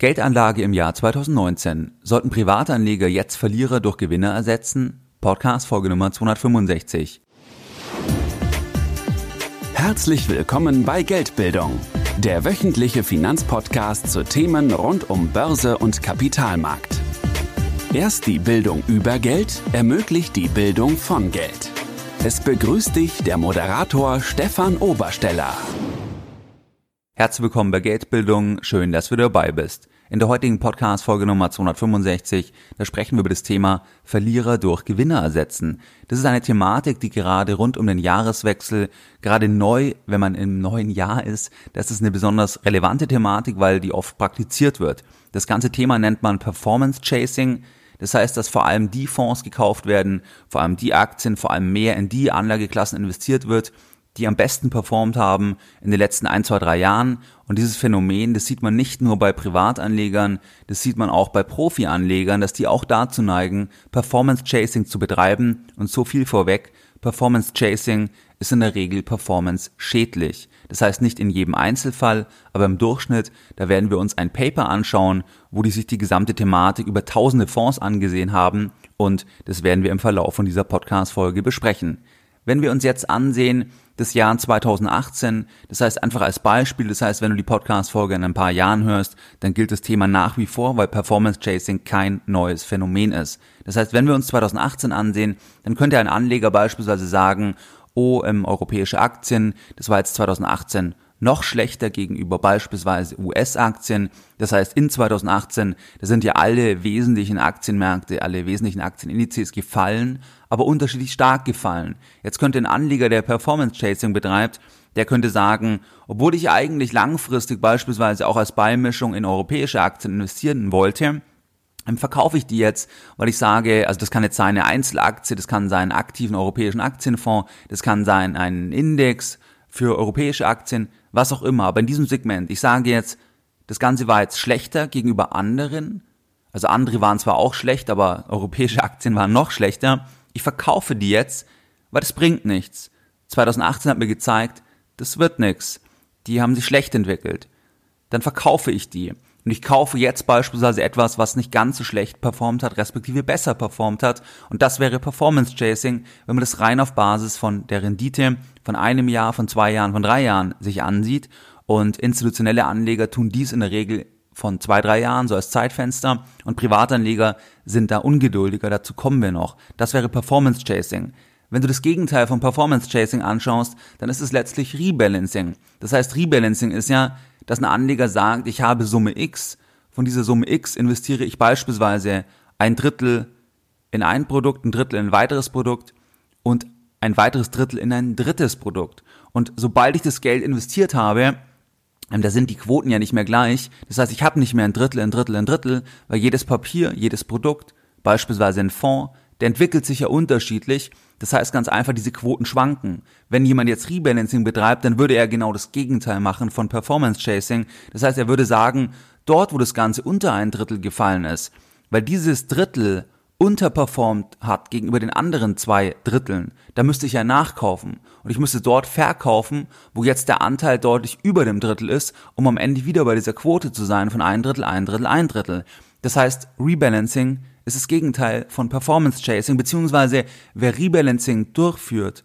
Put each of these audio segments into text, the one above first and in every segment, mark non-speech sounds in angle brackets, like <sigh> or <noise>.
Geldanlage im Jahr 2019. Sollten Privatanleger jetzt Verlierer durch Gewinner ersetzen? Podcast Folge Nummer 265. Herzlich willkommen bei Geldbildung, der wöchentliche Finanzpodcast zu Themen rund um Börse und Kapitalmarkt. Erst die Bildung über Geld ermöglicht die Bildung von Geld. Es begrüßt dich der Moderator Stefan Obersteller. Herzlich willkommen bei Geldbildung. Schön, dass du dabei bist. In der heutigen Podcast-Folge Nummer 265, da sprechen wir über das Thema Verlierer durch Gewinner ersetzen. Das ist eine Thematik, die gerade rund um den Jahreswechsel, gerade neu, wenn man im neuen Jahr ist, das ist eine besonders relevante Thematik, weil die oft praktiziert wird. Das ganze Thema nennt man Performance Chasing. Das heißt, dass vor allem die Fonds gekauft werden, vor allem die Aktien, vor allem mehr in die Anlageklassen investiert wird, die am besten performt haben in den letzten ein, zwei, drei Jahren. Und dieses Phänomen, das sieht man nicht nur bei Privatanlegern, das sieht man auch bei Profianlegern, dass die auch dazu neigen, Performance Chasing zu betreiben. Und so viel vorweg, Performance Chasing ist in der Regel Performance schädlich. Das heißt nicht in jedem Einzelfall, aber im Durchschnitt, da werden wir uns ein Paper anschauen, wo die sich die gesamte Thematik über tausende Fonds angesehen haben und das werden wir im Verlauf von dieser Podcast-Folge besprechen. Wenn wir uns jetzt ansehen, das Jahr 2018, das heißt einfach als Beispiel, das heißt, wenn du die Podcast-Folge in ein paar Jahren hörst, dann gilt das Thema nach wie vor, weil Performance Chasing kein neues Phänomen ist. Das heißt, wenn wir uns 2018 ansehen, dann könnte ein Anleger beispielsweise sagen, oh, ähm, europäische Aktien, das war jetzt 2018 noch schlechter gegenüber beispielsweise US-Aktien. Das heißt, in 2018, da sind ja alle wesentlichen Aktienmärkte, alle wesentlichen Aktienindizes gefallen, aber unterschiedlich stark gefallen. Jetzt könnte ein Anleger, der Performance Chasing betreibt, der könnte sagen, obwohl ich eigentlich langfristig beispielsweise auch als Beimischung in europäische Aktien investieren wollte, verkaufe ich die jetzt, weil ich sage, also das kann jetzt sein eine Einzelaktie, das kann sein einen aktiven europäischen Aktienfonds, das kann sein ein Index für europäische Aktien, was auch immer. Aber in diesem Segment, ich sage jetzt, das Ganze war jetzt schlechter gegenüber anderen. Also andere waren zwar auch schlecht, aber europäische Aktien waren noch schlechter. Ich verkaufe die jetzt, weil das bringt nichts. 2018 hat mir gezeigt, das wird nichts. Die haben sich schlecht entwickelt. Dann verkaufe ich die. Und ich kaufe jetzt beispielsweise etwas, was nicht ganz so schlecht performt hat, respektive besser performt hat. Und das wäre Performance Chasing, wenn man das rein auf Basis von der Rendite von einem Jahr, von zwei Jahren, von drei Jahren sich ansieht. Und institutionelle Anleger tun dies in der Regel von zwei, drei Jahren, so als Zeitfenster. Und Privatanleger sind da ungeduldiger, dazu kommen wir noch. Das wäre Performance Chasing. Wenn du das Gegenteil von Performance Chasing anschaust, dann ist es letztlich Rebalancing. Das heißt, Rebalancing ist ja, dass ein Anleger sagt, ich habe Summe X, von dieser Summe X investiere ich beispielsweise ein Drittel in ein Produkt, ein Drittel in ein weiteres Produkt und ein weiteres Drittel in ein drittes Produkt. Und sobald ich das Geld investiert habe, ähm, da sind die Quoten ja nicht mehr gleich. Das heißt, ich habe nicht mehr ein Drittel, ein Drittel, ein Drittel, weil jedes Papier, jedes Produkt, beispielsweise ein Fonds, der entwickelt sich ja unterschiedlich. Das heißt ganz einfach, diese Quoten schwanken. Wenn jemand jetzt Rebalancing betreibt, dann würde er genau das Gegenteil machen von Performance Chasing. Das heißt, er würde sagen, dort, wo das Ganze unter ein Drittel gefallen ist, weil dieses Drittel unterperformt hat gegenüber den anderen zwei Dritteln, da müsste ich ja nachkaufen. Und ich müsste dort verkaufen, wo jetzt der Anteil deutlich über dem Drittel ist, um am Ende wieder bei dieser Quote zu sein von ein Drittel, ein Drittel, ein Drittel. Das heißt, Rebalancing ist das Gegenteil von Performance Chasing, beziehungsweise wer Rebalancing durchführt,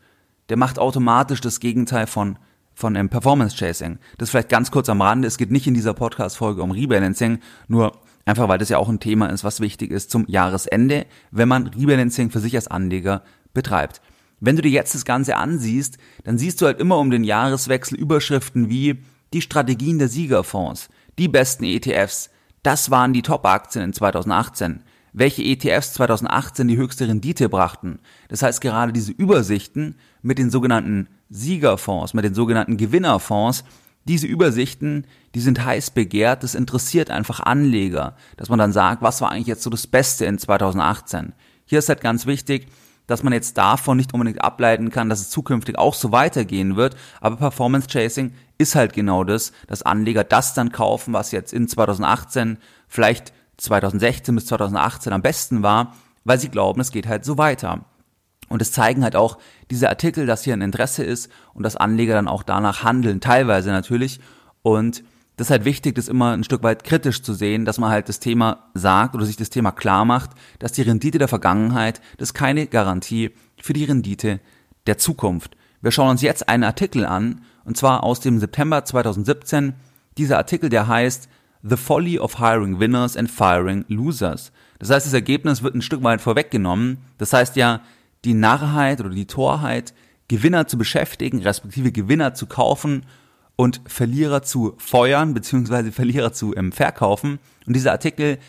der macht automatisch das Gegenteil von von einem Performance Chasing. Das vielleicht ganz kurz am Rande. Es geht nicht in dieser Podcast-Folge um Rebalancing, nur einfach weil das ja auch ein Thema ist, was wichtig ist zum Jahresende, wenn man Rebalancing für sich als Anleger betreibt. Wenn du dir jetzt das Ganze ansiehst, dann siehst du halt immer um den Jahreswechsel Überschriften wie die Strategien der Siegerfonds, die besten ETFs, das waren die Top-Aktien in 2018 welche ETFs 2018 die höchste Rendite brachten. Das heißt, gerade diese Übersichten mit den sogenannten Siegerfonds, mit den sogenannten Gewinnerfonds, diese Übersichten, die sind heiß begehrt, das interessiert einfach Anleger, dass man dann sagt, was war eigentlich jetzt so das Beste in 2018. Hier ist halt ganz wichtig, dass man jetzt davon nicht unbedingt ableiten kann, dass es zukünftig auch so weitergehen wird, aber Performance Chasing ist halt genau das, dass Anleger das dann kaufen, was jetzt in 2018 vielleicht 2016 bis 2018 am besten war, weil sie glauben, es geht halt so weiter. Und es zeigen halt auch diese Artikel, dass hier ein Interesse ist und dass Anleger dann auch danach handeln, teilweise natürlich. Und das ist halt wichtig, das immer ein Stück weit kritisch zu sehen, dass man halt das Thema sagt oder sich das Thema klar macht, dass die Rendite der Vergangenheit, das ist keine Garantie für die Rendite der Zukunft. Wir schauen uns jetzt einen Artikel an, und zwar aus dem September 2017. Dieser Artikel, der heißt The Folly of Hiring Winners and Firing Losers. Das heißt, das Ergebnis wird ein Stück weit vorweggenommen. Das heißt ja, die Narrheit oder die Torheit, Gewinner zu beschäftigen, respektive Gewinner zu kaufen und Verlierer zu feuern, beziehungsweise Verlierer zu ähm, verkaufen. Und dieser Artikel,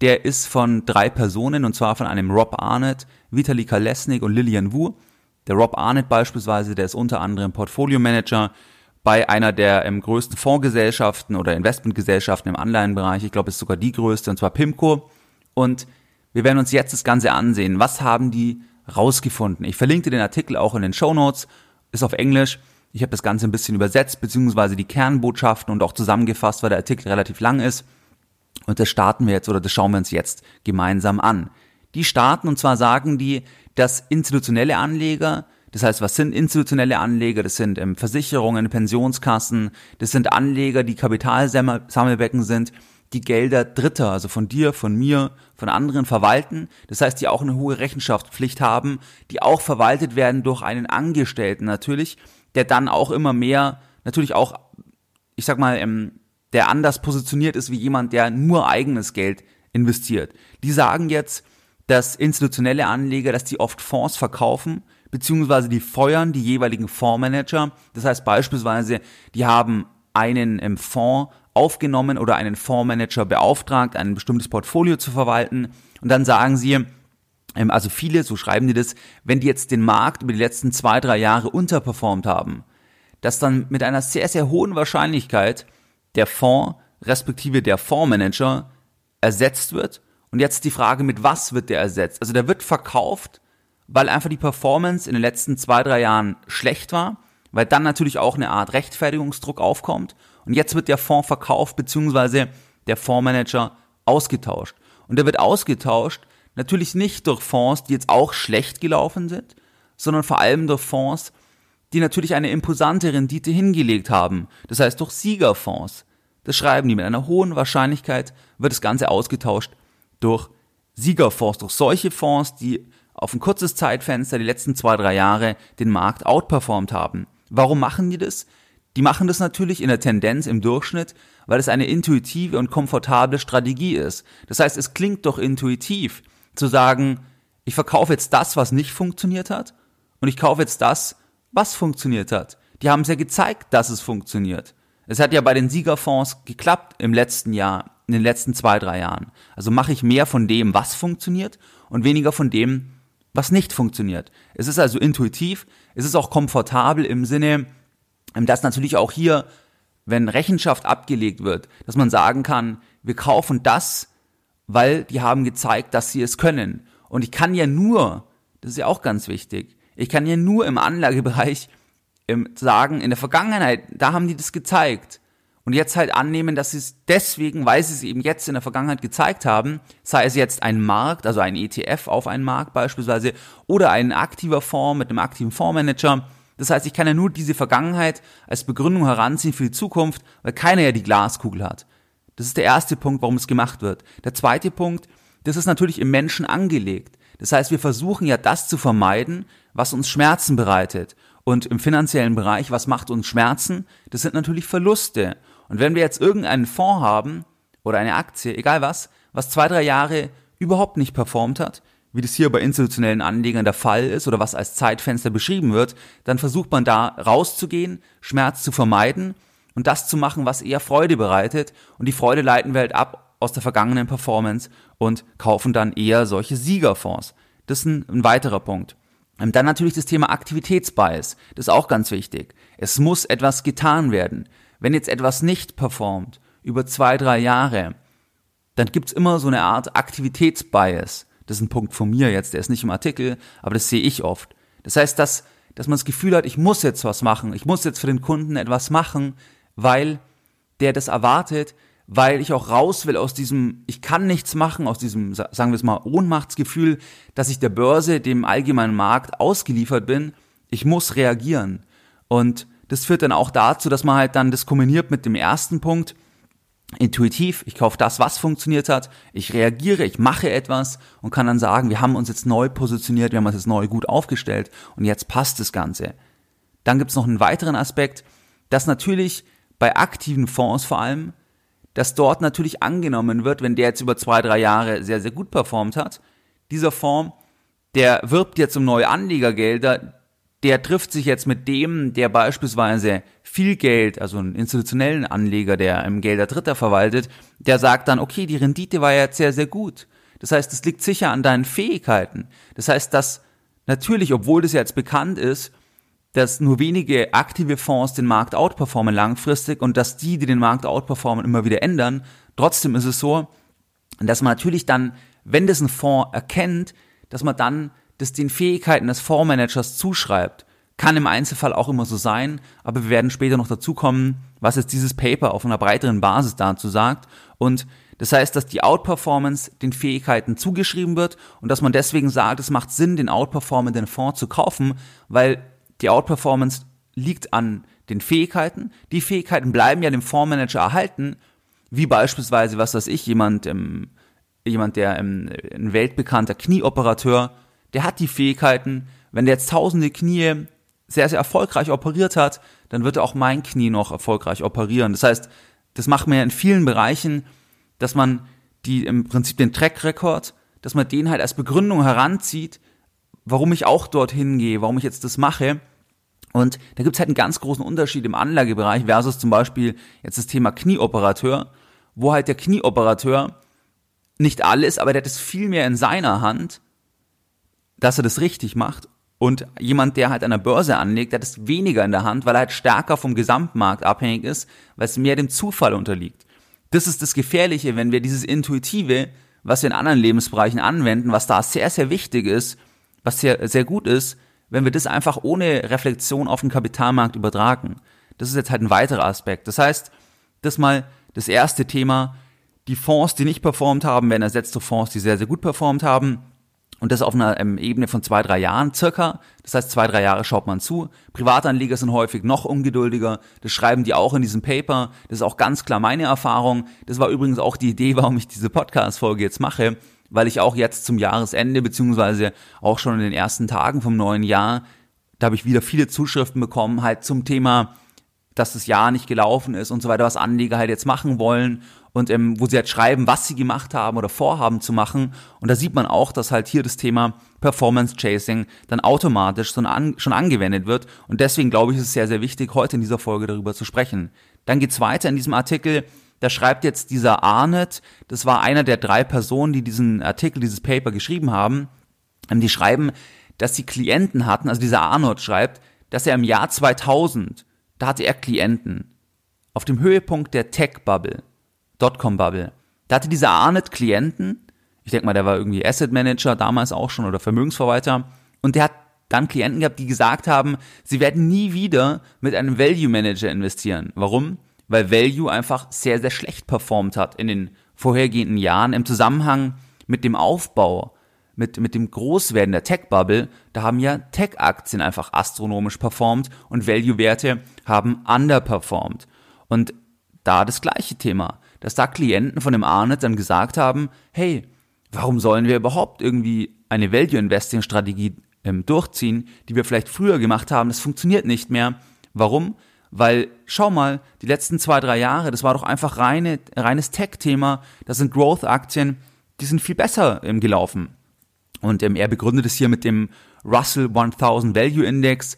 der ist von drei Personen, und zwar von einem Rob Arnett, Vitali Kalesnik und Lillian Wu. Der Rob Arnett beispielsweise, der ist unter anderem Portfolio Manager bei einer der ähm, größten Fondsgesellschaften oder Investmentgesellschaften im Anleihenbereich. Ich glaube, es ist sogar die größte, und zwar PIMCO. Und wir werden uns jetzt das Ganze ansehen. Was haben die rausgefunden? Ich verlinke den Artikel auch in den Show Notes. Ist auf Englisch. Ich habe das Ganze ein bisschen übersetzt, beziehungsweise die Kernbotschaften und auch zusammengefasst, weil der Artikel relativ lang ist. Und das starten wir jetzt oder das schauen wir uns jetzt gemeinsam an. Die starten und zwar sagen die, dass institutionelle Anleger, das heißt, was sind institutionelle Anleger? Das sind ähm, Versicherungen, Pensionskassen, das sind Anleger, die Kapitalsammelbecken sind, die Gelder Dritter, also von dir, von mir, von anderen verwalten. Das heißt, die auch eine hohe Rechenschaftspflicht haben, die auch verwaltet werden durch einen Angestellten natürlich der dann auch immer mehr, natürlich auch, ich sag mal, ähm, der anders positioniert ist wie jemand, der nur eigenes Geld investiert. Die sagen jetzt, dass institutionelle Anleger, dass die oft Fonds verkaufen, beziehungsweise die feuern die jeweiligen Fondsmanager. Das heißt beispielsweise, die haben einen ähm, Fonds aufgenommen oder einen Fondsmanager beauftragt, ein bestimmtes Portfolio zu verwalten. Und dann sagen sie, ähm, also viele, so schreiben die das, wenn die jetzt den Markt über die letzten zwei, drei Jahre unterperformt haben, dass dann mit einer sehr, sehr hohen Wahrscheinlichkeit der Fonds respektive der Fondsmanager ersetzt wird. Und jetzt die Frage, mit was wird der ersetzt? Also der wird verkauft, weil einfach die Performance in den letzten zwei, drei Jahren schlecht war, weil dann natürlich auch eine Art Rechtfertigungsdruck aufkommt. Und jetzt wird der Fonds verkauft, beziehungsweise der Fondsmanager ausgetauscht. Und der wird ausgetauscht, Natürlich nicht durch Fonds, die jetzt auch schlecht gelaufen sind, sondern vor allem durch Fonds, die natürlich eine imposante Rendite hingelegt haben. Das heißt durch Siegerfonds. Das schreiben die mit einer hohen Wahrscheinlichkeit wird das Ganze ausgetauscht durch Siegerfonds, durch solche Fonds, die auf ein kurzes Zeitfenster die letzten zwei, drei Jahre den Markt outperformt haben. Warum machen die das? Die machen das natürlich in der Tendenz im Durchschnitt, weil es eine intuitive und komfortable Strategie ist. Das heißt, es klingt doch intuitiv zu sagen, ich verkaufe jetzt das, was nicht funktioniert hat und ich kaufe jetzt das, was funktioniert hat. Die haben es ja gezeigt, dass es funktioniert. Es hat ja bei den Siegerfonds geklappt im letzten Jahr, in den letzten zwei, drei Jahren. Also mache ich mehr von dem, was funktioniert und weniger von dem, was nicht funktioniert. Es ist also intuitiv, es ist auch komfortabel im Sinne, dass natürlich auch hier, wenn Rechenschaft abgelegt wird, dass man sagen kann, wir kaufen das, weil die haben gezeigt, dass sie es können. Und ich kann ja nur, das ist ja auch ganz wichtig, ich kann ja nur im Anlagebereich ähm, sagen, in der Vergangenheit, da haben die das gezeigt. Und jetzt halt annehmen, dass sie es deswegen, weil sie es eben jetzt in der Vergangenheit gezeigt haben, sei es jetzt ein Markt, also ein ETF auf einen Markt beispielsweise, oder ein aktiver Fonds mit einem aktiven Fondsmanager. Das heißt, ich kann ja nur diese Vergangenheit als Begründung heranziehen für die Zukunft, weil keiner ja die Glaskugel hat. Das ist der erste Punkt, warum es gemacht wird. Der zweite Punkt, das ist natürlich im Menschen angelegt. Das heißt, wir versuchen ja das zu vermeiden, was uns Schmerzen bereitet. Und im finanziellen Bereich, was macht uns Schmerzen? Das sind natürlich Verluste. Und wenn wir jetzt irgendeinen Fonds haben oder eine Aktie, egal was, was zwei, drei Jahre überhaupt nicht performt hat, wie das hier bei institutionellen Anlegern der Fall ist oder was als Zeitfenster beschrieben wird, dann versucht man da rauszugehen, Schmerz zu vermeiden und das zu machen, was eher Freude bereitet. Und die Freude leiten wir halt ab aus der vergangenen Performance und kaufen dann eher solche Siegerfonds. Das ist ein, ein weiterer Punkt. Und dann natürlich das Thema Aktivitätsbias. Das ist auch ganz wichtig. Es muss etwas getan werden. Wenn jetzt etwas nicht performt über zwei, drei Jahre, dann gibt's immer so eine Art Aktivitätsbias. Das ist ein Punkt von mir jetzt, der ist nicht im Artikel, aber das sehe ich oft. Das heißt, dass, dass man das Gefühl hat, ich muss jetzt was machen, ich muss jetzt für den Kunden etwas machen, weil der das erwartet, weil ich auch raus will aus diesem, ich kann nichts machen, aus diesem, sagen wir es mal, Ohnmachtsgefühl, dass ich der Börse, dem allgemeinen Markt ausgeliefert bin. Ich muss reagieren. Und das führt dann auch dazu, dass man halt dann das kombiniert mit dem ersten Punkt, intuitiv, ich kaufe das, was funktioniert hat, ich reagiere, ich mache etwas und kann dann sagen, wir haben uns jetzt neu positioniert, wir haben uns jetzt neu gut aufgestellt und jetzt passt das Ganze. Dann gibt es noch einen weiteren Aspekt, dass natürlich bei aktiven Fonds vor allem, dass dort natürlich angenommen wird, wenn der jetzt über zwei, drei Jahre sehr, sehr gut performt hat, dieser Fonds, der wirbt jetzt um neue Anlegergelder, der trifft sich jetzt mit dem, der beispielsweise viel Geld, also einen institutionellen Anleger, der im Gelder Dritter verwaltet, der sagt dann, okay, die Rendite war jetzt sehr, sehr gut. Das heißt, es liegt sicher an deinen Fähigkeiten. Das heißt, dass natürlich, obwohl das jetzt bekannt ist, dass nur wenige aktive Fonds den Markt outperformen langfristig und dass die, die den Markt outperformen, immer wieder ändern, trotzdem ist es so, dass man natürlich dann, wenn das ein Fonds erkennt, dass man dann das den Fähigkeiten des Fondsmanagers zuschreibt. Kann im Einzelfall auch immer so sein, aber wir werden später noch dazu kommen, was jetzt dieses Paper auf einer breiteren Basis dazu sagt. Und das heißt, dass die Outperformance den Fähigkeiten zugeschrieben wird und dass man deswegen sagt, es macht Sinn, den outperformenden Fonds zu kaufen, weil die Outperformance liegt an den Fähigkeiten. Die Fähigkeiten bleiben ja dem Fondsmanager erhalten, wie beispielsweise, was weiß ich, jemand, ähm, jemand, der ähm, ein weltbekannter Knieoperateur der hat die Fähigkeiten, wenn der jetzt tausende Knie sehr, sehr erfolgreich operiert hat, dann wird er auch mein Knie noch erfolgreich operieren. Das heißt, das macht man ja in vielen Bereichen, dass man die im Prinzip den Track Record, dass man den halt als Begründung heranzieht, warum ich auch dorthin gehe, warum ich jetzt das mache. Und da gibt's halt einen ganz großen Unterschied im Anlagebereich versus zum Beispiel jetzt das Thema Knieoperateur, wo halt der Knieoperateur nicht alles, aber der hat es viel mehr in seiner Hand dass er das richtig macht. Und jemand, der halt an der Börse anlegt, der hat es weniger in der Hand, weil er halt stärker vom Gesamtmarkt abhängig ist, weil es mehr dem Zufall unterliegt. Das ist das Gefährliche, wenn wir dieses Intuitive, was wir in anderen Lebensbereichen anwenden, was da sehr, sehr wichtig ist, was sehr, sehr gut ist, wenn wir das einfach ohne Reflexion auf den Kapitalmarkt übertragen. Das ist jetzt halt ein weiterer Aspekt. Das heißt, das mal das erste Thema, die Fonds, die nicht performt haben, werden ersetzt durch Fonds, die sehr, sehr gut performt haben. Und das auf einer ähm, Ebene von zwei, drei Jahren circa. Das heißt, zwei, drei Jahre schaut man zu. Privatanleger sind häufig noch ungeduldiger. Das schreiben die auch in diesem Paper. Das ist auch ganz klar meine Erfahrung. Das war übrigens auch die Idee, warum ich diese Podcast-Folge jetzt mache. Weil ich auch jetzt zum Jahresende, beziehungsweise auch schon in den ersten Tagen vom neuen Jahr, da habe ich wieder viele Zuschriften bekommen, halt zum Thema, dass das Jahr nicht gelaufen ist und so weiter, was Anleger halt jetzt machen wollen und ähm, wo sie halt schreiben, was sie gemacht haben oder vorhaben zu machen. Und da sieht man auch, dass halt hier das Thema Performance Chasing dann automatisch schon, an, schon angewendet wird. Und deswegen glaube ich, ist es sehr, sehr wichtig, heute in dieser Folge darüber zu sprechen. Dann geht's weiter in diesem Artikel. Da schreibt jetzt dieser Arnett, das war einer der drei Personen, die diesen Artikel, dieses Paper geschrieben haben. Ähm, die schreiben, dass sie Klienten hatten, also dieser Arnold schreibt, dass er im Jahr 2000, da hatte er Klienten, auf dem Höhepunkt der Tech-Bubble, Dotcom-Bubble. Da hatte dieser Arnett Klienten, ich denke mal, der war irgendwie Asset Manager damals auch schon oder Vermögensverwalter, und der hat dann Klienten gehabt, die gesagt haben, sie werden nie wieder mit einem Value Manager investieren. Warum? Weil Value einfach sehr, sehr schlecht performt hat in den vorhergehenden Jahren im Zusammenhang mit dem Aufbau, mit, mit dem Großwerden der Tech-Bubble. Da haben ja Tech-Aktien einfach astronomisch performt und Value-Werte haben underperformed. Und da das gleiche Thema dass da Klienten von dem Arnett dann gesagt haben, hey, warum sollen wir überhaupt irgendwie eine Value Investing Strategie ähm, durchziehen, die wir vielleicht früher gemacht haben, das funktioniert nicht mehr. Warum? Weil, schau mal, die letzten zwei, drei Jahre, das war doch einfach reine, reines Tech-Thema, das sind Growth-Aktien, die sind viel besser ähm, gelaufen. Und ähm, er begründet es hier mit dem Russell 1000 Value Index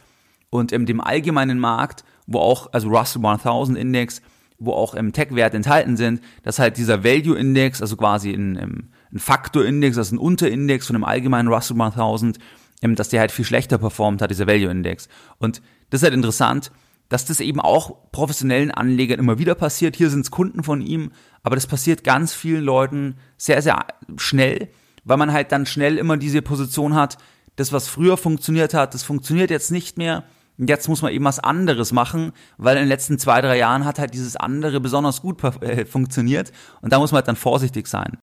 und ähm, dem allgemeinen Markt, wo auch, also Russell 1000 Index, wo auch im Tech-Wert enthalten sind, dass halt dieser Value-Index, also quasi ein, ein Faktor-Index, also ein Unterindex von dem allgemeinen Russell 1000, dass der halt viel schlechter performt hat, dieser Value-Index. Und das ist halt interessant, dass das eben auch professionellen Anlegern immer wieder passiert. Hier sind es Kunden von ihm, aber das passiert ganz vielen Leuten sehr, sehr schnell, weil man halt dann schnell immer diese Position hat, das, was früher funktioniert hat, das funktioniert jetzt nicht mehr jetzt muss man eben was anderes machen, weil in den letzten zwei, drei Jahren hat halt dieses andere besonders gut äh, funktioniert und da muss man halt dann vorsichtig sein.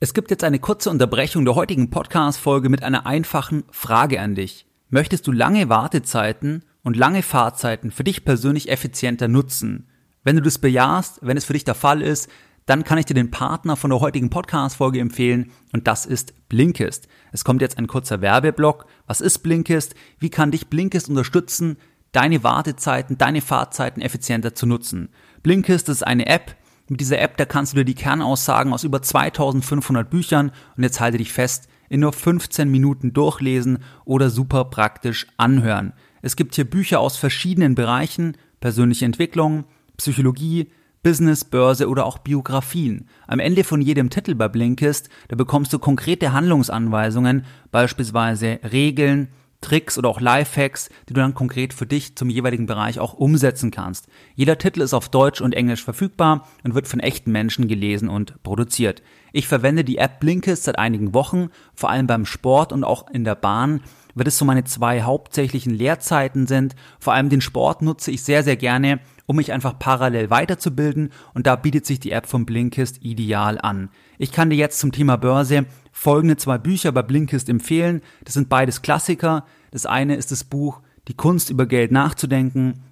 Es gibt jetzt eine kurze Unterbrechung der heutigen Podcast-Folge mit einer einfachen Frage an dich. Möchtest du lange Wartezeiten und lange Fahrzeiten für dich persönlich effizienter nutzen. Wenn du das bejahst, wenn es für dich der Fall ist, dann kann ich dir den Partner von der heutigen Podcast-Folge empfehlen und das ist Blinkist. Es kommt jetzt ein kurzer Werbeblock. Was ist Blinkist? Wie kann dich Blinkist unterstützen, deine Wartezeiten, deine Fahrzeiten effizienter zu nutzen? Blinkist ist eine App. Mit dieser App, da kannst du dir die Kernaussagen aus über 2500 Büchern und jetzt halte dich fest, in nur 15 Minuten durchlesen oder super praktisch anhören. Es gibt hier Bücher aus verschiedenen Bereichen, persönliche Entwicklung, Psychologie, Business, Börse oder auch Biografien. Am Ende von jedem Titel bei Blinkist, da bekommst du konkrete Handlungsanweisungen, beispielsweise Regeln, Tricks oder auch Lifehacks, die du dann konkret für dich zum jeweiligen Bereich auch umsetzen kannst. Jeder Titel ist auf Deutsch und Englisch verfügbar und wird von echten Menschen gelesen und produziert. Ich verwende die App Blinkist seit einigen Wochen, vor allem beim Sport und auch in der Bahn, weil es so meine zwei hauptsächlichen Lehrzeiten sind. Vor allem den Sport nutze ich sehr, sehr gerne, um mich einfach parallel weiterzubilden und da bietet sich die App von Blinkist ideal an. Ich kann dir jetzt zum Thema Börse folgende zwei Bücher bei Blinkist empfehlen. Das sind beides Klassiker. Das eine ist das Buch Die Kunst über Geld nachzudenken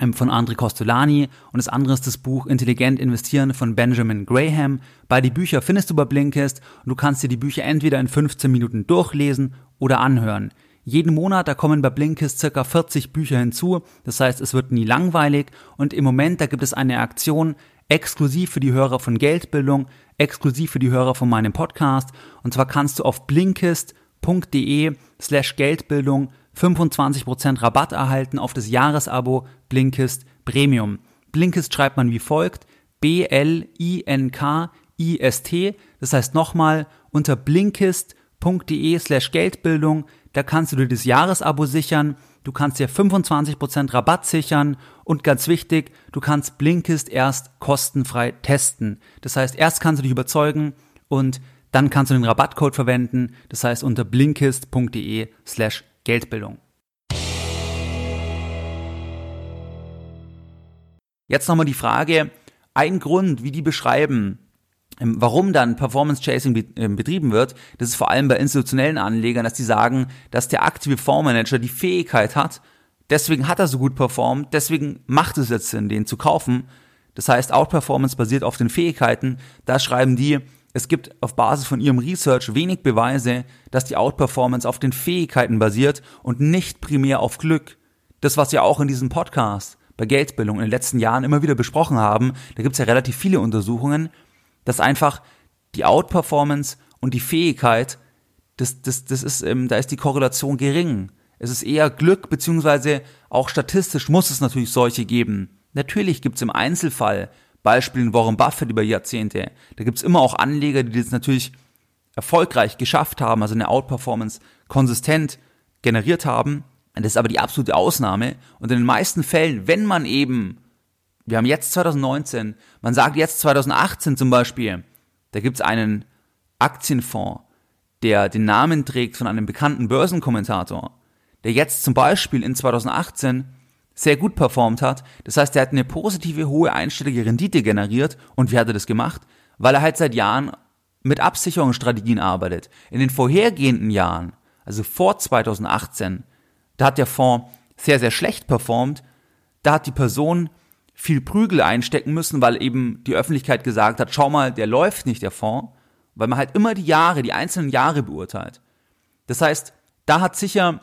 ähm, von André Costolani und das andere ist das Buch Intelligent investieren von Benjamin Graham. Beide Bücher findest du bei Blinkist und du kannst dir die Bücher entweder in 15 Minuten durchlesen oder anhören. Jeden Monat, da kommen bei Blinkist circa 40 Bücher hinzu. Das heißt, es wird nie langweilig. Und im Moment, da gibt es eine Aktion exklusiv für die Hörer von Geldbildung, exklusiv für die Hörer von meinem Podcast. Und zwar kannst du auf blinkist.de slash Geldbildung 25% Rabatt erhalten auf das Jahresabo Blinkist Premium. Blinkist schreibt man wie folgt. B-L-I-N-K-I-S-T. Das heißt nochmal unter blinkist.de slash Geldbildung. Da kannst du dir das Jahresabo sichern, du kannst dir 25% Rabatt sichern. Und ganz wichtig, du kannst Blinkist erst kostenfrei testen. Das heißt, erst kannst du dich überzeugen und dann kannst du den Rabattcode verwenden, das heißt unter blinkist.de slash Geldbildung. Jetzt nochmal die Frage, ein Grund, wie die beschreiben, warum dann Performance Chasing ähm, betrieben wird, das ist vor allem bei institutionellen Anlegern, dass die sagen, dass der aktive Fondsmanager die Fähigkeit hat, deswegen hat er so gut performt, deswegen macht es jetzt Sinn, den zu kaufen. Das heißt, Outperformance basiert auf den Fähigkeiten. Da schreiben die, es gibt auf Basis von ihrem Research wenig Beweise, dass die Outperformance auf den Fähigkeiten basiert und nicht primär auf Glück. Das, was wir auch in diesem Podcast bei Geldbildung in den letzten Jahren immer wieder besprochen haben, da gibt es ja relativ viele Untersuchungen, dass einfach die Outperformance und die Fähigkeit, das, das, das ist, ähm, da ist die Korrelation gering. Es ist eher Glück, beziehungsweise auch statistisch muss es natürlich solche geben. Natürlich gibt es im Einzelfall Beispielen Warren Buffett über Jahrzehnte. Da gibt es immer auch Anleger, die das natürlich erfolgreich geschafft haben, also eine Outperformance konsistent generiert haben. Das ist aber die absolute Ausnahme. Und in den meisten Fällen, wenn man eben wir haben jetzt 2019, man sagt jetzt 2018 zum Beispiel, da gibt es einen Aktienfonds, der den Namen trägt von einem bekannten Börsenkommentator, der jetzt zum Beispiel in 2018 sehr gut performt hat. Das heißt, er hat eine positive, hohe einstellige Rendite generiert. Und wie hat er das gemacht? Weil er halt seit Jahren mit Absicherungsstrategien arbeitet. In den vorhergehenden Jahren, also vor 2018, da hat der Fonds sehr, sehr schlecht performt. Da hat die Person viel Prügel einstecken müssen, weil eben die Öffentlichkeit gesagt hat, schau mal, der läuft nicht, der Fonds, weil man halt immer die Jahre, die einzelnen Jahre beurteilt. Das heißt, da hat sicher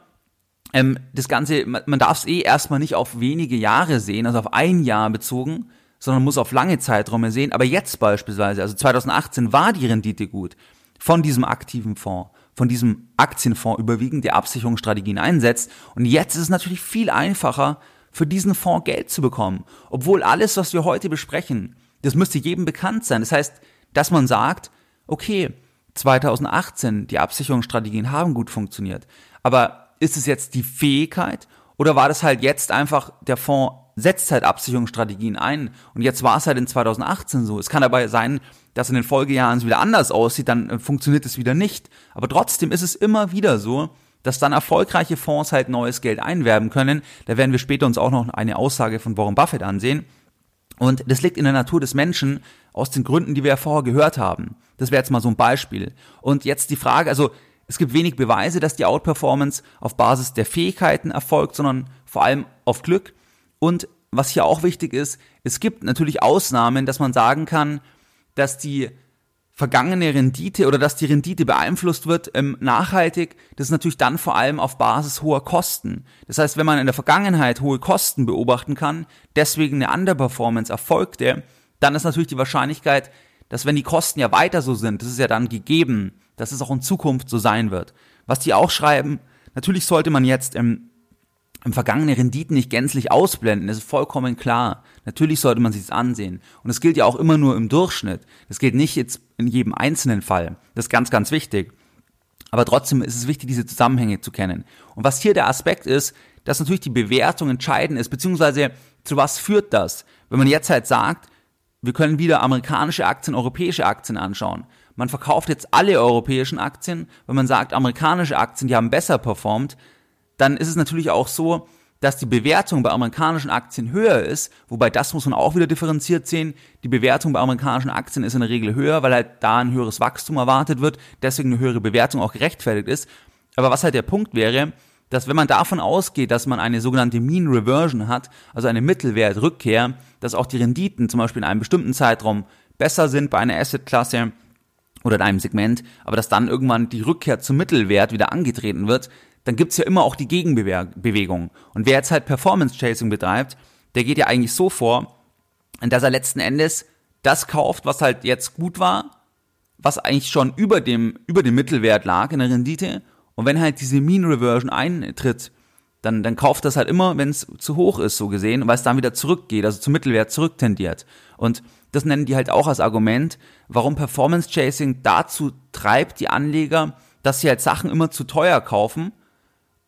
ähm, das Ganze, man, man darf es eh erstmal nicht auf wenige Jahre sehen, also auf ein Jahr bezogen, sondern muss auf lange Zeiträume sehen. Aber jetzt beispielsweise, also 2018 war die Rendite gut von diesem aktiven Fonds, von diesem Aktienfonds überwiegend, der Absicherungsstrategien einsetzt. Und jetzt ist es natürlich viel einfacher, für diesen Fonds Geld zu bekommen. Obwohl alles, was wir heute besprechen, das müsste jedem bekannt sein. Das heißt, dass man sagt, okay, 2018, die Absicherungsstrategien haben gut funktioniert. Aber ist es jetzt die Fähigkeit oder war das halt jetzt einfach, der Fonds setzt halt Absicherungsstrategien ein und jetzt war es halt in 2018 so. Es kann dabei sein, dass in den Folgejahren es wieder anders aussieht, dann äh, funktioniert es wieder nicht. Aber trotzdem ist es immer wieder so, dass dann erfolgreiche Fonds halt neues Geld einwerben können. Da werden wir später uns auch noch eine Aussage von Warren Buffett ansehen. Und das liegt in der Natur des Menschen aus den Gründen, die wir ja vorher gehört haben. Das wäre jetzt mal so ein Beispiel. Und jetzt die Frage, also es gibt wenig Beweise, dass die Outperformance auf Basis der Fähigkeiten erfolgt, sondern vor allem auf Glück. Und was hier auch wichtig ist, es gibt natürlich Ausnahmen, dass man sagen kann, dass die vergangene Rendite oder dass die Rendite beeinflusst wird ähm, nachhaltig, das ist natürlich dann vor allem auf Basis hoher Kosten. Das heißt, wenn man in der Vergangenheit hohe Kosten beobachten kann, deswegen eine Underperformance erfolgte, dann ist natürlich die Wahrscheinlichkeit, dass wenn die Kosten ja weiter so sind, das ist ja dann gegeben, dass es auch in Zukunft so sein wird. Was die auch schreiben, natürlich sollte man jetzt im im vergangene Renditen nicht gänzlich ausblenden, das ist vollkommen klar. Natürlich sollte man sich das ansehen. Und das gilt ja auch immer nur im Durchschnitt. Das gilt nicht jetzt in jedem einzelnen Fall. Das ist ganz, ganz wichtig. Aber trotzdem ist es wichtig, diese Zusammenhänge zu kennen. Und was hier der Aspekt ist, dass natürlich die Bewertung entscheidend ist, beziehungsweise zu was führt das? Wenn man jetzt halt sagt, wir können wieder amerikanische Aktien, europäische Aktien anschauen. Man verkauft jetzt alle europäischen Aktien, wenn man sagt, amerikanische Aktien, die haben besser performt, dann ist es natürlich auch so, dass die Bewertung bei amerikanischen Aktien höher ist, wobei das muss man auch wieder differenziert sehen. Die Bewertung bei amerikanischen Aktien ist in der Regel höher, weil halt da ein höheres Wachstum erwartet wird, deswegen eine höhere Bewertung auch gerechtfertigt ist. Aber was halt der Punkt wäre, dass wenn man davon ausgeht, dass man eine sogenannte Mean Reversion hat, also eine Mittelwertrückkehr, dass auch die Renditen zum Beispiel in einem bestimmten Zeitraum besser sind bei einer Assetklasse oder in einem Segment, aber dass dann irgendwann die Rückkehr zum Mittelwert wieder angetreten wird, dann gibt's ja immer auch die Gegenbewegung. Und wer jetzt halt Performance Chasing betreibt, der geht ja eigentlich so vor, dass er letzten Endes das kauft, was halt jetzt gut war, was eigentlich schon über dem, über dem Mittelwert lag in der Rendite. Und wenn halt diese Mean Reversion eintritt, dann, dann kauft das halt immer, wenn es zu hoch ist, so gesehen, weil es dann wieder zurückgeht, also zum Mittelwert zurücktendiert. Und das nennen die halt auch als Argument, warum Performance Chasing dazu treibt, die Anleger, dass sie halt Sachen immer zu teuer kaufen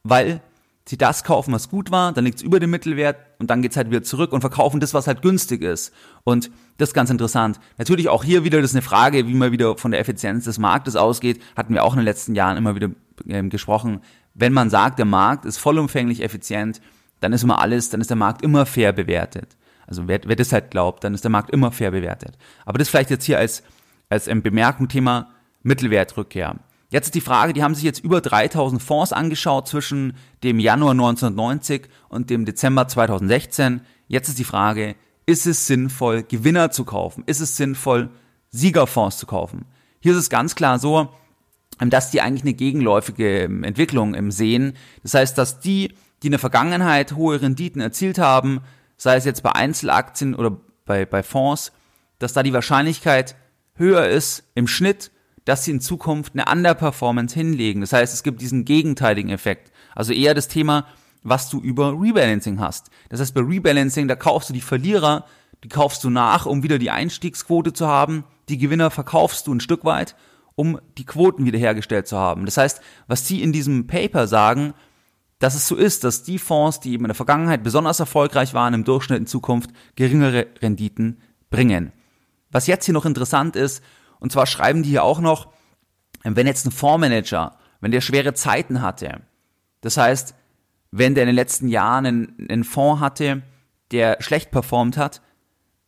weil sie das kaufen, was gut war, dann liegt es über dem Mittelwert und dann geht's halt wieder zurück und verkaufen das, was halt günstig ist. Und das ist ganz interessant. Natürlich auch hier wieder, das ist eine Frage, wie man wieder von der Effizienz des Marktes ausgeht, hatten wir auch in den letzten Jahren immer wieder ähm, gesprochen. Wenn man sagt, der Markt ist vollumfänglich effizient, dann ist immer alles, dann ist der Markt immer fair bewertet. Also wer, wer das halt glaubt, dann ist der Markt immer fair bewertet. Aber das vielleicht jetzt hier als, als ähm, Bemerkung Thema Mittelwertrückkehr. Jetzt ist die Frage, die haben sich jetzt über 3000 Fonds angeschaut zwischen dem Januar 1990 und dem Dezember 2016. Jetzt ist die Frage, ist es sinnvoll, Gewinner zu kaufen? Ist es sinnvoll, Siegerfonds zu kaufen? Hier ist es ganz klar so, dass die eigentlich eine gegenläufige ähm, Entwicklung im sehen. Das heißt, dass die, die in der Vergangenheit hohe Renditen erzielt haben, sei es jetzt bei Einzelaktien oder bei, bei Fonds, dass da die Wahrscheinlichkeit höher ist im Schnitt, dass sie in Zukunft eine Underperformance hinlegen. Das heißt, es gibt diesen gegenteiligen Effekt. Also eher das Thema, was du über Rebalancing hast. Das heißt, bei Rebalancing, da kaufst du die Verlierer, die kaufst du nach, um wieder die Einstiegsquote zu haben. Die Gewinner verkaufst du ein Stück weit, um die Quoten wiederhergestellt zu haben. Das heißt, was sie in diesem Paper sagen, dass es so ist, dass die Fonds, die eben in der Vergangenheit besonders erfolgreich waren, im Durchschnitt in Zukunft geringere Renditen bringen. Was jetzt hier noch interessant ist, und zwar schreiben die hier auch noch, wenn jetzt ein Fondsmanager, wenn der schwere Zeiten hatte, das heißt, wenn der in den letzten Jahren einen, einen Fonds hatte, der schlecht performt hat,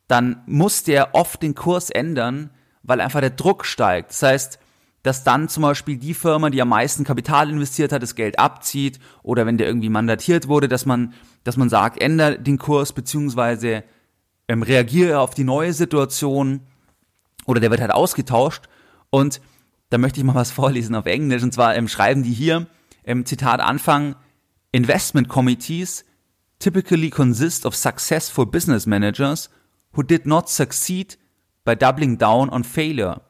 dann muss der oft den Kurs ändern, weil einfach der Druck steigt. Das heißt, dass dann zum Beispiel die Firma, die am meisten Kapital investiert hat, das Geld abzieht oder wenn der irgendwie mandatiert wurde, dass man, dass man sagt, ändere den Kurs beziehungsweise ähm, reagiere auf die neue Situation oder der wird halt ausgetauscht und da möchte ich mal was <laughs> vorlesen auf Englisch und zwar ähm, schreiben die hier im Zitat Anfang Investment Committees typically consist of successful business managers who did not succeed by doubling down on failure.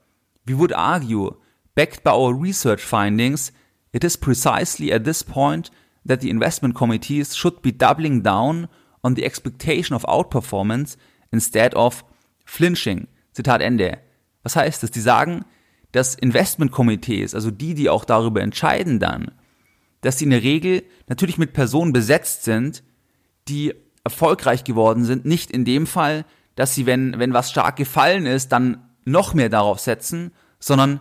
We would argue, backed by our research findings, it is precisely at this point that the investment committees should be doubling down on the expectation of outperformance instead of flinching. Zitat Ende. Was heißt das? Die sagen, dass Investmentkomitees, also die, die auch darüber entscheiden dann, dass sie in der Regel natürlich mit Personen besetzt sind, die erfolgreich geworden sind, nicht in dem Fall, dass sie, wenn, wenn was stark gefallen ist, dann noch mehr darauf setzen, sondern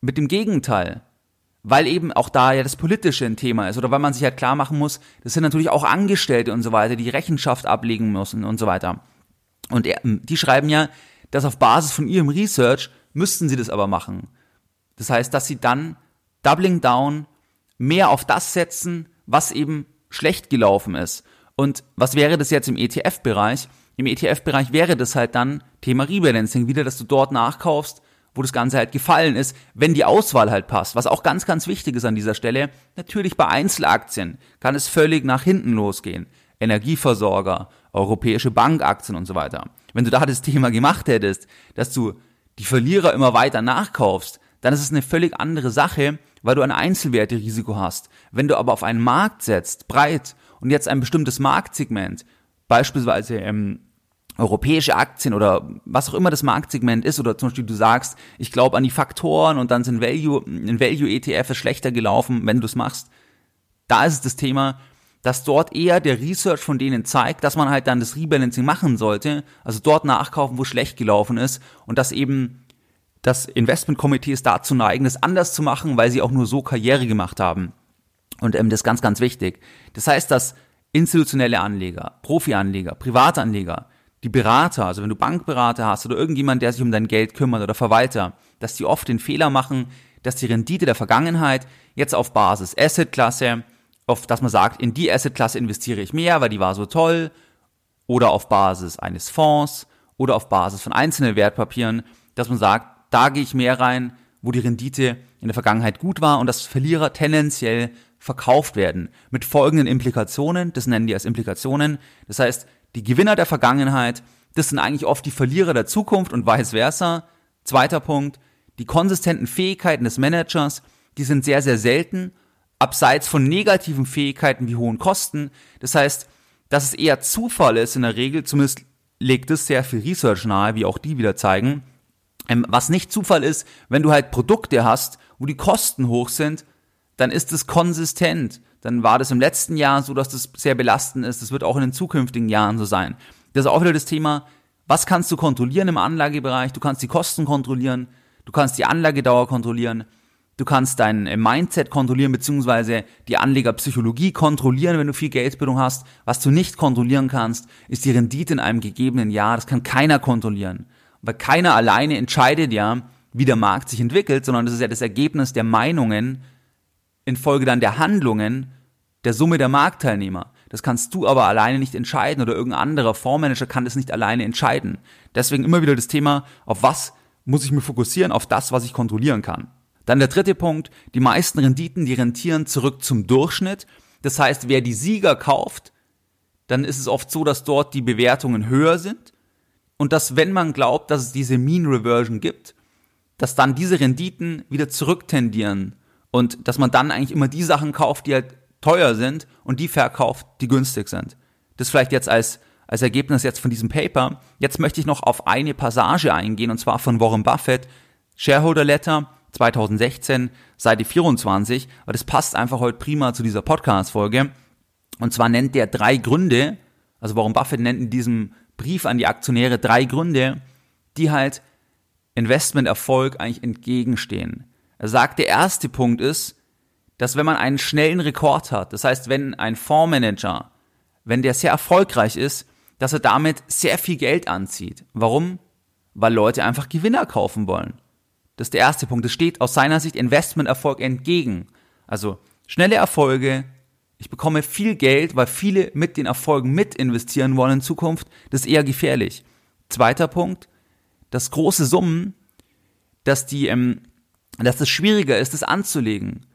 mit dem Gegenteil. Weil eben auch da ja das Politische ein Thema ist oder weil man sich halt klar machen muss, das sind natürlich auch Angestellte und so weiter, die Rechenschaft ablegen müssen und so weiter. Und die schreiben ja, dass auf Basis von ihrem Research müssten sie das aber machen. Das heißt, dass sie dann Doubling Down, mehr auf das setzen, was eben schlecht gelaufen ist. Und was wäre das jetzt im ETF-Bereich? Im ETF-Bereich wäre das halt dann Thema Rebalancing wieder, dass du dort nachkaufst, wo das Ganze halt gefallen ist, wenn die Auswahl halt passt. Was auch ganz, ganz wichtig ist an dieser Stelle, natürlich bei Einzelaktien kann es völlig nach hinten losgehen. Energieversorger, europäische Bankaktien und so weiter. Wenn du da das Thema gemacht hättest, dass du die Verlierer immer weiter nachkaufst, dann ist es eine völlig andere Sache, weil du ein Einzelwerterisiko hast. Wenn du aber auf einen Markt setzt, breit, und jetzt ein bestimmtes Marktsegment, beispielsweise ähm, europäische Aktien oder was auch immer das Marktsegment ist oder zum Beispiel du sagst, ich glaube an die Faktoren und dann sind Value, ein Value ETF ist schlechter gelaufen, wenn du es machst. Da ist es das Thema, dass dort eher der Research von denen zeigt, dass man halt dann das Rebalancing machen sollte, also dort nachkaufen, wo schlecht gelaufen ist und dass eben das Investmentkomitees dazu neigen, es anders zu machen, weil sie auch nur so Karriere gemacht haben. Und ähm, das ist ganz, ganz wichtig. Das heißt, dass institutionelle Anleger, Profi-Anleger, Privatanleger, die Berater, also wenn du Bankberater hast oder irgendjemand, der sich um dein Geld kümmert oder Verwalter, dass die oft den Fehler machen, dass die Rendite der Vergangenheit jetzt auf Basis Assetklasse, auf dass man sagt, in die Assetklasse investiere ich mehr, weil die war so toll, oder auf Basis eines Fonds oder auf Basis von einzelnen Wertpapieren, dass man sagt, da gehe ich mehr rein, wo die Rendite in der Vergangenheit gut war und dass Verlierer tendenziell verkauft werden. Mit folgenden Implikationen, das nennen die als Implikationen. Das heißt, die Gewinner der Vergangenheit, das sind eigentlich oft die Verlierer der Zukunft und vice versa. Zweiter Punkt, die konsistenten Fähigkeiten des Managers, die sind sehr, sehr selten, abseits von negativen Fähigkeiten wie hohen Kosten. Das heißt, dass es eher Zufall ist in der Regel, zumindest legt es sehr viel Research nahe, wie auch die wieder zeigen. Ähm, was nicht Zufall ist, wenn du halt Produkte hast, wo die Kosten hoch sind, dann ist es konsistent dann war das im letzten Jahr so, dass das sehr belastend ist. Das wird auch in den zukünftigen Jahren so sein. Das ist auch wieder das Thema, was kannst du kontrollieren im Anlagebereich? Du kannst die Kosten kontrollieren, du kannst die Anlagedauer kontrollieren, du kannst dein äh, Mindset kontrollieren, beziehungsweise die Anlegerpsychologie kontrollieren, wenn du viel Geldbildung hast. Was du nicht kontrollieren kannst, ist die Rendite in einem gegebenen Jahr. Das kann keiner kontrollieren. Weil keiner alleine entscheidet ja, wie der Markt sich entwickelt, sondern das ist ja das Ergebnis der Meinungen infolge dann der Handlungen der Summe der Marktteilnehmer. Das kannst du aber alleine nicht entscheiden oder irgendein anderer Fondsmanager kann das nicht alleine entscheiden. Deswegen immer wieder das Thema, auf was muss ich mich fokussieren? Auf das, was ich kontrollieren kann. Dann der dritte Punkt, die meisten Renditen, die rentieren zurück zum Durchschnitt. Das heißt, wer die Sieger kauft, dann ist es oft so, dass dort die Bewertungen höher sind und dass wenn man glaubt, dass es diese Mean Reversion gibt, dass dann diese Renditen wieder zurücktendieren und dass man dann eigentlich immer die Sachen kauft, die halt teuer sind und die verkauft, die günstig sind. Das vielleicht jetzt als, als Ergebnis jetzt von diesem Paper. Jetzt möchte ich noch auf eine Passage eingehen und zwar von Warren Buffett, Shareholder Letter 2016, Seite 24, weil das passt einfach heute prima zu dieser Podcast-Folge. Und zwar nennt der drei Gründe, also Warren Buffett nennt in diesem Brief an die Aktionäre drei Gründe, die halt Investmenterfolg eigentlich entgegenstehen. Er sagt, der erste Punkt ist, dass wenn man einen schnellen Rekord hat, das heißt, wenn ein Fondsmanager, wenn der sehr erfolgreich ist, dass er damit sehr viel Geld anzieht. Warum? Weil Leute einfach Gewinner kaufen wollen. Das ist der erste Punkt. Das steht aus seiner Sicht Investmenterfolg entgegen. Also schnelle Erfolge, ich bekomme viel Geld, weil viele mit den Erfolgen mit investieren wollen in Zukunft. Das ist eher gefährlich. Zweiter Punkt, dass große Summen, dass die ähm, dass es schwieriger ist, es anzulegen.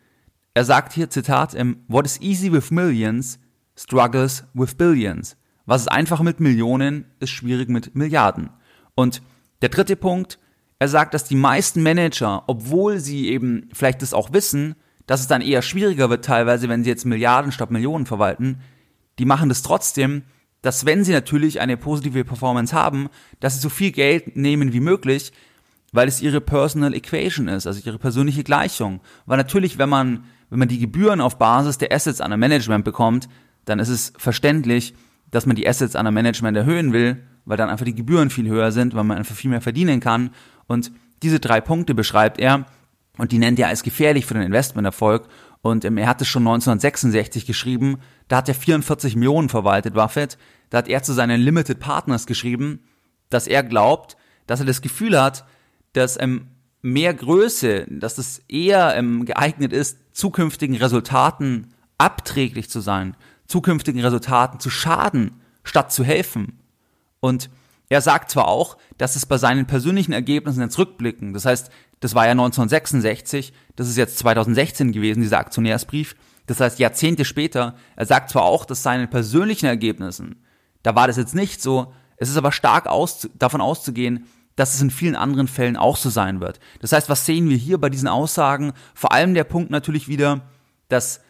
Er sagt hier, Zitat, What is easy with millions struggles with billions. Was ist einfach mit Millionen, ist schwierig mit Milliarden. Und der dritte Punkt, er sagt, dass die meisten Manager, obwohl sie eben vielleicht das auch wissen, dass es dann eher schwieriger wird teilweise, wenn sie jetzt Milliarden statt Millionen verwalten, die machen das trotzdem, dass wenn sie natürlich eine positive Performance haben, dass sie so viel Geld nehmen wie möglich, weil es ihre Personal Equation ist, also ihre persönliche Gleichung. Weil natürlich, wenn man, wenn man die Gebühren auf Basis der Assets an der Management bekommt, dann ist es verständlich, dass man die Assets an der Management erhöhen will, weil dann einfach die Gebühren viel höher sind, weil man einfach viel mehr verdienen kann. Und diese drei Punkte beschreibt er und die nennt er als gefährlich für den Investmenterfolg. Und ähm, er hat es schon 1966 geschrieben, da hat er 44 Millionen verwaltet, Buffett. Da hat er zu seinen Limited Partners geschrieben, dass er glaubt, dass er das Gefühl hat, dass ähm, mehr Größe, dass es eher ähm, geeignet ist, zukünftigen Resultaten abträglich zu sein, zukünftigen Resultaten zu schaden, statt zu helfen. Und er sagt zwar auch, dass es bei seinen persönlichen Ergebnissen jetzt rückblicken, das heißt, das war ja 1966, das ist jetzt 2016 gewesen, dieser Aktionärsbrief, das heißt Jahrzehnte später, er sagt zwar auch, dass seinen persönlichen Ergebnissen, da war das jetzt nicht so, es ist aber stark aus, davon auszugehen, dass es in vielen anderen Fällen auch so sein wird. Das heißt, was sehen wir hier bei diesen Aussagen? Vor allem der Punkt natürlich wieder, dass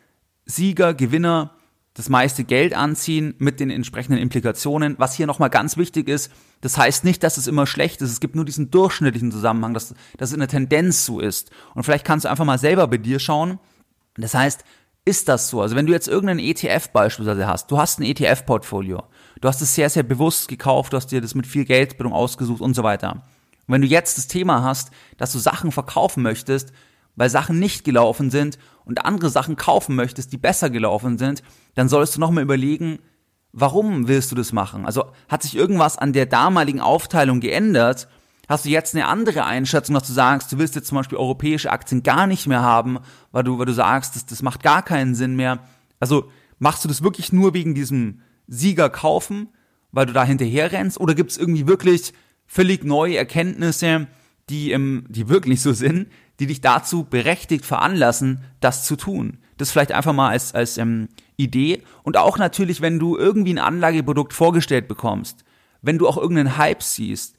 Sieger, Gewinner das meiste Geld anziehen mit den entsprechenden Implikationen. Was hier nochmal ganz wichtig ist, das heißt nicht, dass es immer schlecht ist. Es gibt nur diesen durchschnittlichen Zusammenhang, dass, dass es eine Tendenz so ist. Und vielleicht kannst du einfach mal selber bei dir schauen. Das heißt, ist das so? Also wenn du jetzt irgendeinen ETF beispielsweise hast, du hast ein ETF-Portfolio Du hast es sehr, sehr bewusst gekauft, du hast dir das mit viel Geldbildung ausgesucht und so weiter. Und wenn du jetzt das Thema hast, dass du Sachen verkaufen möchtest, weil Sachen nicht gelaufen sind und andere Sachen kaufen möchtest, die besser gelaufen sind, dann solltest du nochmal überlegen, warum willst du das machen? Also hat sich irgendwas an der damaligen Aufteilung geändert? Hast du jetzt eine andere Einschätzung, dass du sagst, du willst jetzt zum Beispiel europäische Aktien gar nicht mehr haben, weil du, weil du sagst, das, das macht gar keinen Sinn mehr? Also machst du das wirklich nur wegen diesem Sieger kaufen, weil du da hinterher rennst? Oder gibt es irgendwie wirklich völlig neue Erkenntnisse, die, im, die wirklich so sind, die dich dazu berechtigt veranlassen, das zu tun? Das vielleicht einfach mal als, als ähm, Idee. Und auch natürlich, wenn du irgendwie ein Anlageprodukt vorgestellt bekommst, wenn du auch irgendeinen Hype siehst,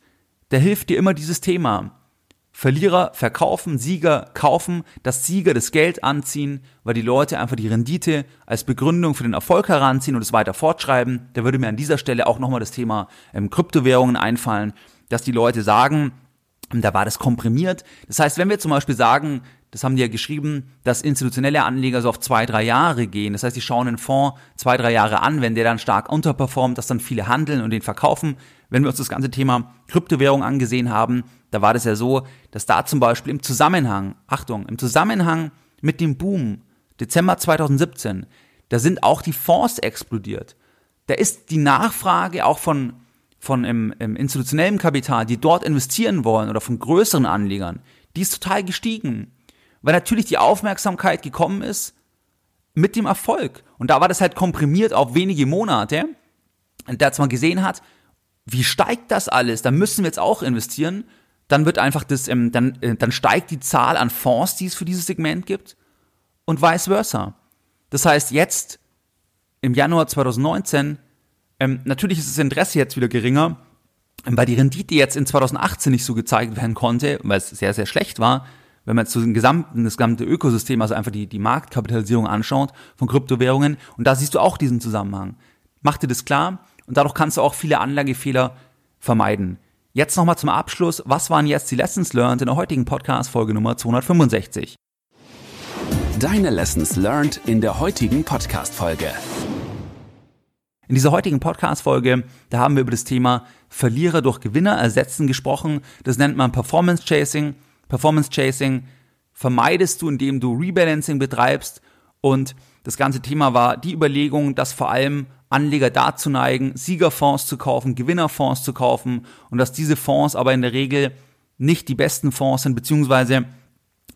da hilft dir immer dieses Thema. Verlierer verkaufen, Sieger kaufen, dass Sieger das Geld anziehen, weil die Leute einfach die Rendite als Begründung für den Erfolg heranziehen und es weiter fortschreiben. Da würde mir an dieser Stelle auch nochmal das Thema ähm, Kryptowährungen einfallen, dass die Leute sagen, da war das komprimiert. Das heißt, wenn wir zum Beispiel sagen, das haben die ja geschrieben, dass institutionelle Anleger so auf zwei, drei Jahre gehen. Das heißt, die schauen einen Fonds zwei, drei Jahre an, wenn der dann stark unterperformt, dass dann viele handeln und den verkaufen. Wenn wir uns das ganze Thema Kryptowährung angesehen haben, da war das ja so, dass da zum Beispiel im Zusammenhang, Achtung, im Zusammenhang mit dem Boom Dezember 2017, da sind auch die Fonds explodiert. Da ist die Nachfrage auch von, von im, im institutionellem Kapital, die dort investieren wollen oder von größeren Anlegern, die ist total gestiegen. Weil natürlich die Aufmerksamkeit gekommen ist mit dem Erfolg. Und da war das halt komprimiert auf wenige Monate. Als man gesehen hat, wie steigt das alles, da müssen wir jetzt auch investieren, dann wird einfach das, ähm, dann, äh, dann steigt die Zahl an Fonds, die es für dieses Segment gibt und vice versa. Das heißt, jetzt im Januar 2019, ähm, natürlich ist das Interesse jetzt wieder geringer, weil die Rendite jetzt in 2018 nicht so gezeigt werden konnte, weil es sehr, sehr schlecht war, wenn man jetzt so den gesamten, das gesamte Ökosystem, also einfach die, die Marktkapitalisierung anschaut von Kryptowährungen, und da siehst du auch diesen Zusammenhang. Mach dir das klar und dadurch kannst du auch viele Anlagefehler vermeiden. Jetzt nochmal zum Abschluss, was waren jetzt die Lessons learned in der heutigen Podcast-Folge Nummer 265? Deine Lessons learned in der heutigen Podcast-Folge. In dieser heutigen Podcast-Folge, da haben wir über das Thema Verlierer durch Gewinner ersetzen gesprochen. Das nennt man Performance Chasing. Performance Chasing vermeidest du, indem du Rebalancing betreibst. Und das ganze Thema war die Überlegung, dass vor allem Anleger dazu neigen, Siegerfonds zu kaufen, Gewinnerfonds zu kaufen und dass diese Fonds aber in der Regel nicht die besten Fonds sind, beziehungsweise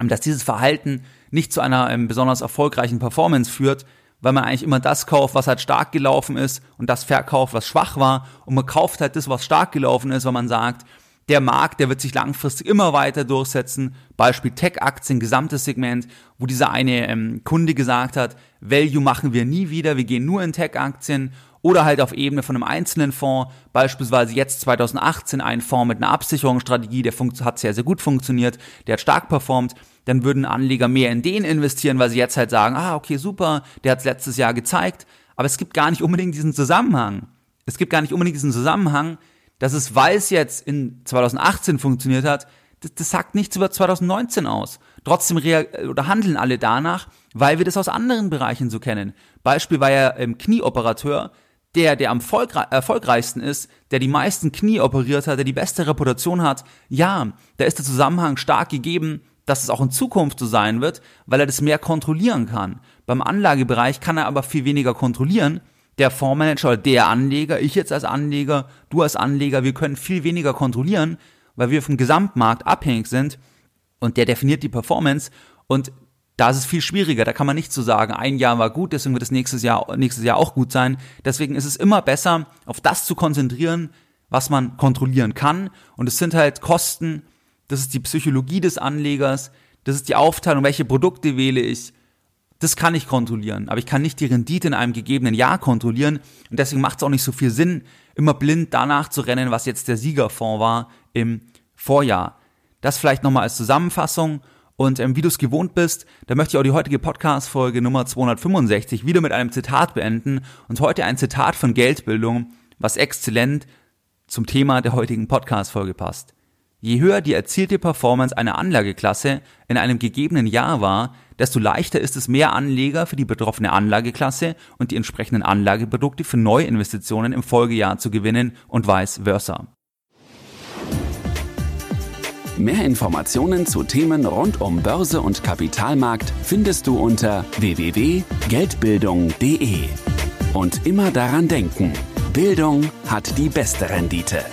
dass dieses Verhalten nicht zu einer ähm, besonders erfolgreichen Performance führt, weil man eigentlich immer das kauft, was halt stark gelaufen ist und das verkauft, was schwach war und man kauft halt das, was stark gelaufen ist, weil man sagt, der Markt, der wird sich langfristig immer weiter durchsetzen. Beispiel Tech-Aktien, gesamtes Segment, wo dieser eine ähm, Kunde gesagt hat, Value machen wir nie wieder, wir gehen nur in Tech-Aktien. Oder halt auf Ebene von einem einzelnen Fonds, beispielsweise jetzt 2018 ein Fonds mit einer Absicherungsstrategie, der hat sehr, sehr gut funktioniert, der hat stark performt. Dann würden Anleger mehr in den investieren, weil sie jetzt halt sagen, ah, okay, super, der hat es letztes Jahr gezeigt. Aber es gibt gar nicht unbedingt diesen Zusammenhang. Es gibt gar nicht unbedingt diesen Zusammenhang, dass es, weil es jetzt in 2018 funktioniert hat, das, das sagt nichts über 2019 aus. Trotzdem oder handeln alle danach, weil wir das aus anderen Bereichen so kennen. Beispiel war ja ähm, Knieoperateur, der, der am erfolgreichsten ist, der die meisten Knie operiert hat, der die beste Reputation hat. Ja, da ist der Zusammenhang stark gegeben, dass es auch in Zukunft so sein wird, weil er das mehr kontrollieren kann. Beim Anlagebereich kann er aber viel weniger kontrollieren, der Fondsmanager oder der Anleger, ich jetzt als Anleger, du als Anleger, wir können viel weniger kontrollieren, weil wir vom Gesamtmarkt abhängig sind. und der definiert die Performance und da ist es viel schwieriger. Da kann man nicht so sagen, ein Jahr war gut, deswegen wird es nächstes Jahr, nächstes Jahr auch gut sein. Deswegen ist es immer besser, auf das zu konzentrieren, was man kontrollieren kann. Und es sind halt Kosten, das ist die Psychologie des Anlegers, das ist die Aufteilung, welche Produkte wähle ich. Das kann ich kontrollieren, aber ich kann nicht die Rendite in einem gegebenen Jahr kontrollieren. Und deswegen macht es auch nicht so viel Sinn, immer blind danach zu rennen, was jetzt der Siegerfonds war im Vorjahr. Das vielleicht nochmal als Zusammenfassung. Und ähm, wie du es gewohnt bist, da möchte ich auch die heutige Podcast-Folge Nummer 265 wieder mit einem Zitat beenden. Und heute ein Zitat von Geldbildung, was exzellent zum Thema der heutigen Podcast-Folge passt. Je höher die erzielte Performance einer Anlageklasse in einem gegebenen Jahr war, desto leichter ist es, mehr Anleger für die betroffene Anlageklasse und die entsprechenden Anlageprodukte für Neuinvestitionen im Folgejahr zu gewinnen und vice versa. Mehr Informationen zu Themen rund um Börse und Kapitalmarkt findest du unter www.geldbildung.de. Und immer daran denken, Bildung hat die beste Rendite.